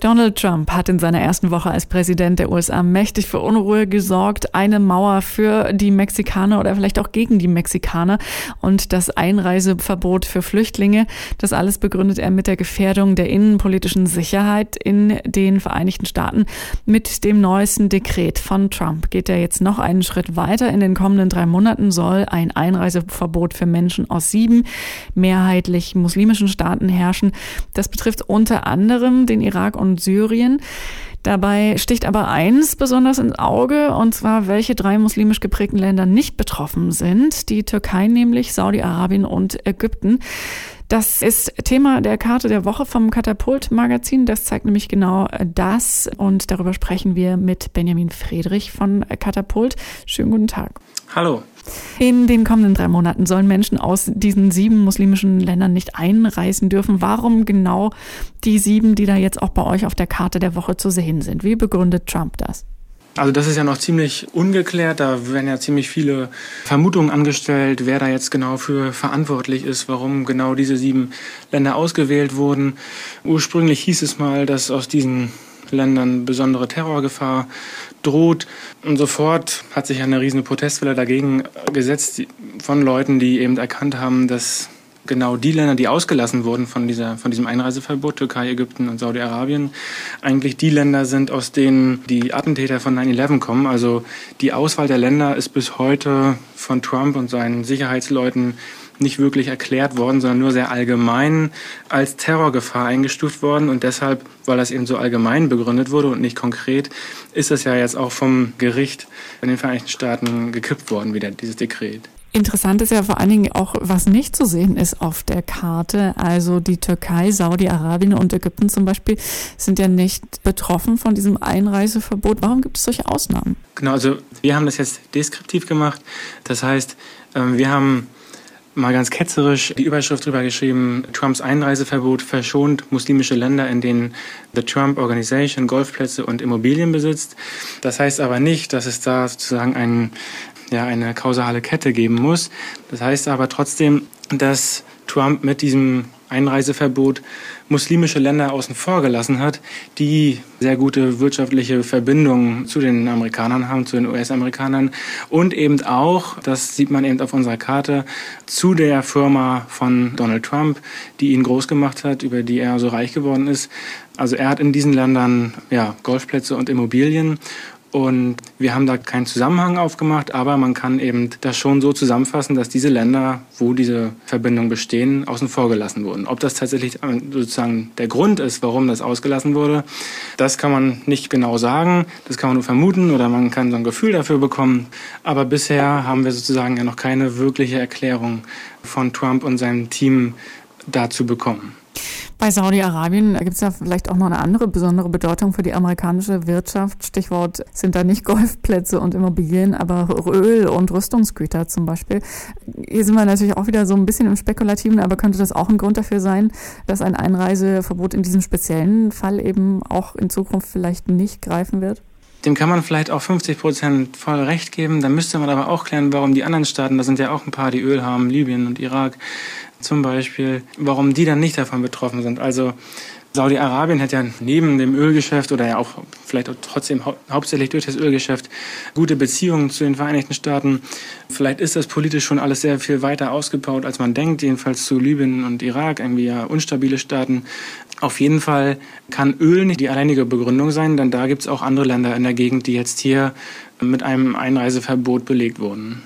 Donald Trump hat in seiner ersten Woche als Präsident der USA mächtig für Unruhe gesorgt. Eine Mauer für die Mexikaner oder vielleicht auch gegen die Mexikaner und das Einreiseverbot für Flüchtlinge. Das alles begründet er mit der Gefährdung der innenpolitischen Sicherheit in den Vereinigten Staaten. Mit dem neuesten Dekret von Trump geht er jetzt noch einen Schritt weiter. In den kommenden drei Monaten soll ein Einreiseverbot für Menschen aus sieben mehrheitlich muslimischen Staaten herrschen. Das betrifft unter anderem den Irak und und Syrien. Dabei sticht aber eins besonders ins Auge, und zwar welche drei muslimisch geprägten Länder nicht betroffen sind. Die Türkei nämlich, Saudi-Arabien und Ägypten. Das ist Thema der Karte der Woche vom Katapult-Magazin. Das zeigt nämlich genau das. Und darüber sprechen wir mit Benjamin Friedrich von Katapult. Schönen guten Tag. Hallo. In den kommenden drei Monaten sollen Menschen aus diesen sieben muslimischen Ländern nicht einreisen dürfen. Warum genau die sieben, die da jetzt auch bei euch auf der Karte der Woche zu sehen sind? Wie begründet Trump das? Also das ist ja noch ziemlich ungeklärt. Da werden ja ziemlich viele Vermutungen angestellt, wer da jetzt genau für verantwortlich ist, warum genau diese sieben Länder ausgewählt wurden. Ursprünglich hieß es mal, dass aus diesen Ländern besondere Terrorgefahr droht. Und sofort hat sich eine riesige Protestwelle dagegen gesetzt von Leuten, die eben erkannt haben, dass genau die Länder, die ausgelassen wurden von, dieser, von diesem Einreiseverbot, Türkei, Ägypten und Saudi-Arabien, eigentlich die Länder sind, aus denen die Attentäter von 9-11 kommen. Also die Auswahl der Länder ist bis heute von Trump und seinen Sicherheitsleuten nicht wirklich erklärt worden, sondern nur sehr allgemein als Terrorgefahr eingestuft worden. Und deshalb, weil das eben so allgemein begründet wurde und nicht konkret, ist das ja jetzt auch vom Gericht in den Vereinigten Staaten gekippt worden, wieder dieses Dekret. Interessant ist ja vor allen Dingen auch, was nicht zu sehen ist auf der Karte. Also die Türkei, Saudi-Arabien und Ägypten zum Beispiel sind ja nicht betroffen von diesem Einreiseverbot. Warum gibt es solche Ausnahmen? Genau, also wir haben das jetzt deskriptiv gemacht. Das heißt, ähm, wir haben mal ganz ketzerisch die Überschrift drüber geschrieben, Trumps Einreiseverbot verschont muslimische Länder, in denen The Trump Organization Golfplätze und Immobilien besitzt. Das heißt aber nicht, dass es da sozusagen ein, ja, eine kausale Kette geben muss. Das heißt aber trotzdem, dass Trump mit diesem Einreiseverbot muslimische Länder außen vor gelassen hat, die sehr gute wirtschaftliche Verbindungen zu den Amerikanern haben, zu den US-Amerikanern und eben auch, das sieht man eben auf unserer Karte, zu der Firma von Donald Trump, die ihn groß gemacht hat, über die er so reich geworden ist. Also er hat in diesen Ländern ja, Golfplätze und Immobilien und wir haben da keinen Zusammenhang aufgemacht, aber man kann eben das schon so zusammenfassen, dass diese Länder, wo diese Verbindungen bestehen, außen vor gelassen wurden. Ob das tatsächlich sozusagen der Grund ist, warum das ausgelassen wurde, das kann man nicht genau sagen. Das kann man nur vermuten oder man kann so ein Gefühl dafür bekommen. Aber bisher haben wir sozusagen ja noch keine wirkliche Erklärung von Trump und seinem Team dazu bekommen. Bei Saudi-Arabien gibt es ja vielleicht auch noch eine andere besondere Bedeutung für die amerikanische Wirtschaft. Stichwort sind da nicht Golfplätze und Immobilien, aber Öl und Rüstungsgüter zum Beispiel. Hier sind wir natürlich auch wieder so ein bisschen im Spekulativen, aber könnte das auch ein Grund dafür sein, dass ein Einreiseverbot in diesem speziellen Fall eben auch in Zukunft vielleicht nicht greifen wird? Dem kann man vielleicht auch 50 Prozent voll recht geben. Dann müsste man aber auch klären, warum die anderen Staaten, da sind ja auch ein paar, die Öl haben, Libyen und Irak, zum Beispiel, warum die dann nicht davon betroffen sind. Also Saudi-Arabien hat ja neben dem Ölgeschäft oder ja auch vielleicht auch trotzdem hau hauptsächlich durch das Ölgeschäft gute Beziehungen zu den Vereinigten Staaten. Vielleicht ist das politisch schon alles sehr viel weiter ausgebaut, als man denkt, jedenfalls zu Libyen und Irak, irgendwie ja unstabile Staaten. Auf jeden Fall kann Öl nicht die alleinige Begründung sein, denn da gibt es auch andere Länder in der Gegend, die jetzt hier mit einem Einreiseverbot belegt wurden.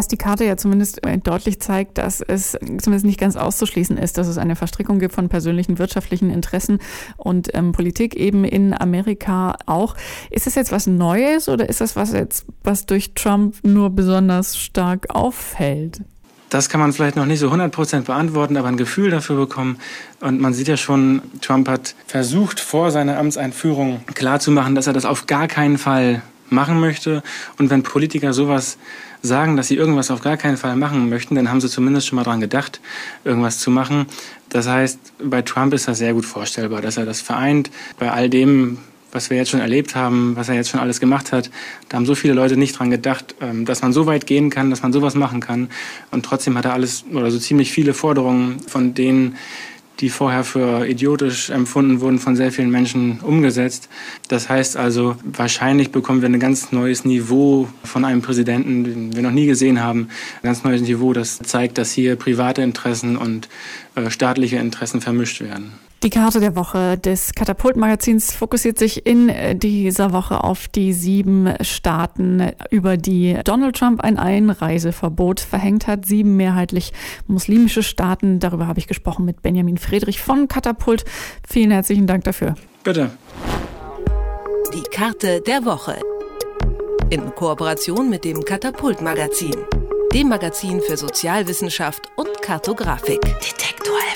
Was die Karte ja zumindest äh, deutlich zeigt, dass es zumindest nicht ganz auszuschließen ist, dass es eine Verstrickung gibt von persönlichen wirtschaftlichen Interessen und ähm, Politik eben in Amerika auch. Ist das jetzt was Neues oder ist das was jetzt, was durch Trump nur besonders stark auffällt? Das kann man vielleicht noch nicht so 100% beantworten, aber ein Gefühl dafür bekommen. Und man sieht ja schon, Trump hat versucht, vor seiner Amtseinführung klarzumachen, dass er das auf gar keinen Fall machen möchte. Und wenn Politiker sowas sagen, dass sie irgendwas auf gar keinen Fall machen möchten, dann haben sie zumindest schon mal dran gedacht, irgendwas zu machen. Das heißt, bei Trump ist das sehr gut vorstellbar, dass er das vereint. Bei all dem, was wir jetzt schon erlebt haben, was er jetzt schon alles gemacht hat, da haben so viele Leute nicht dran gedacht, ähm, dass man so weit gehen kann, dass man sowas machen kann. Und trotzdem hat er alles oder so ziemlich viele Forderungen von denen, die vorher für idiotisch empfunden wurden, von sehr vielen Menschen umgesetzt. Das heißt also, wahrscheinlich bekommen wir ein ganz neues Niveau von einem Präsidenten, den wir noch nie gesehen haben. Ein ganz neues Niveau, das zeigt, dass hier private Interessen und äh, staatliche Interessen vermischt werden. Die Karte der Woche des Katapult-Magazins fokussiert sich in äh, dieser Woche auf die sieben Staaten, über die Donald Trump ein Einreiseverbot verhängt hat. Sieben mehrheitlich muslimische Staaten. Darüber habe ich gesprochen mit Benjamin Friedrich von Katapult. Vielen herzlichen Dank dafür. Bitte. Die Karte der Woche. In Kooperation mit dem Katapult-Magazin. Dem Magazin für Sozialwissenschaft und Kartografik. Detektor.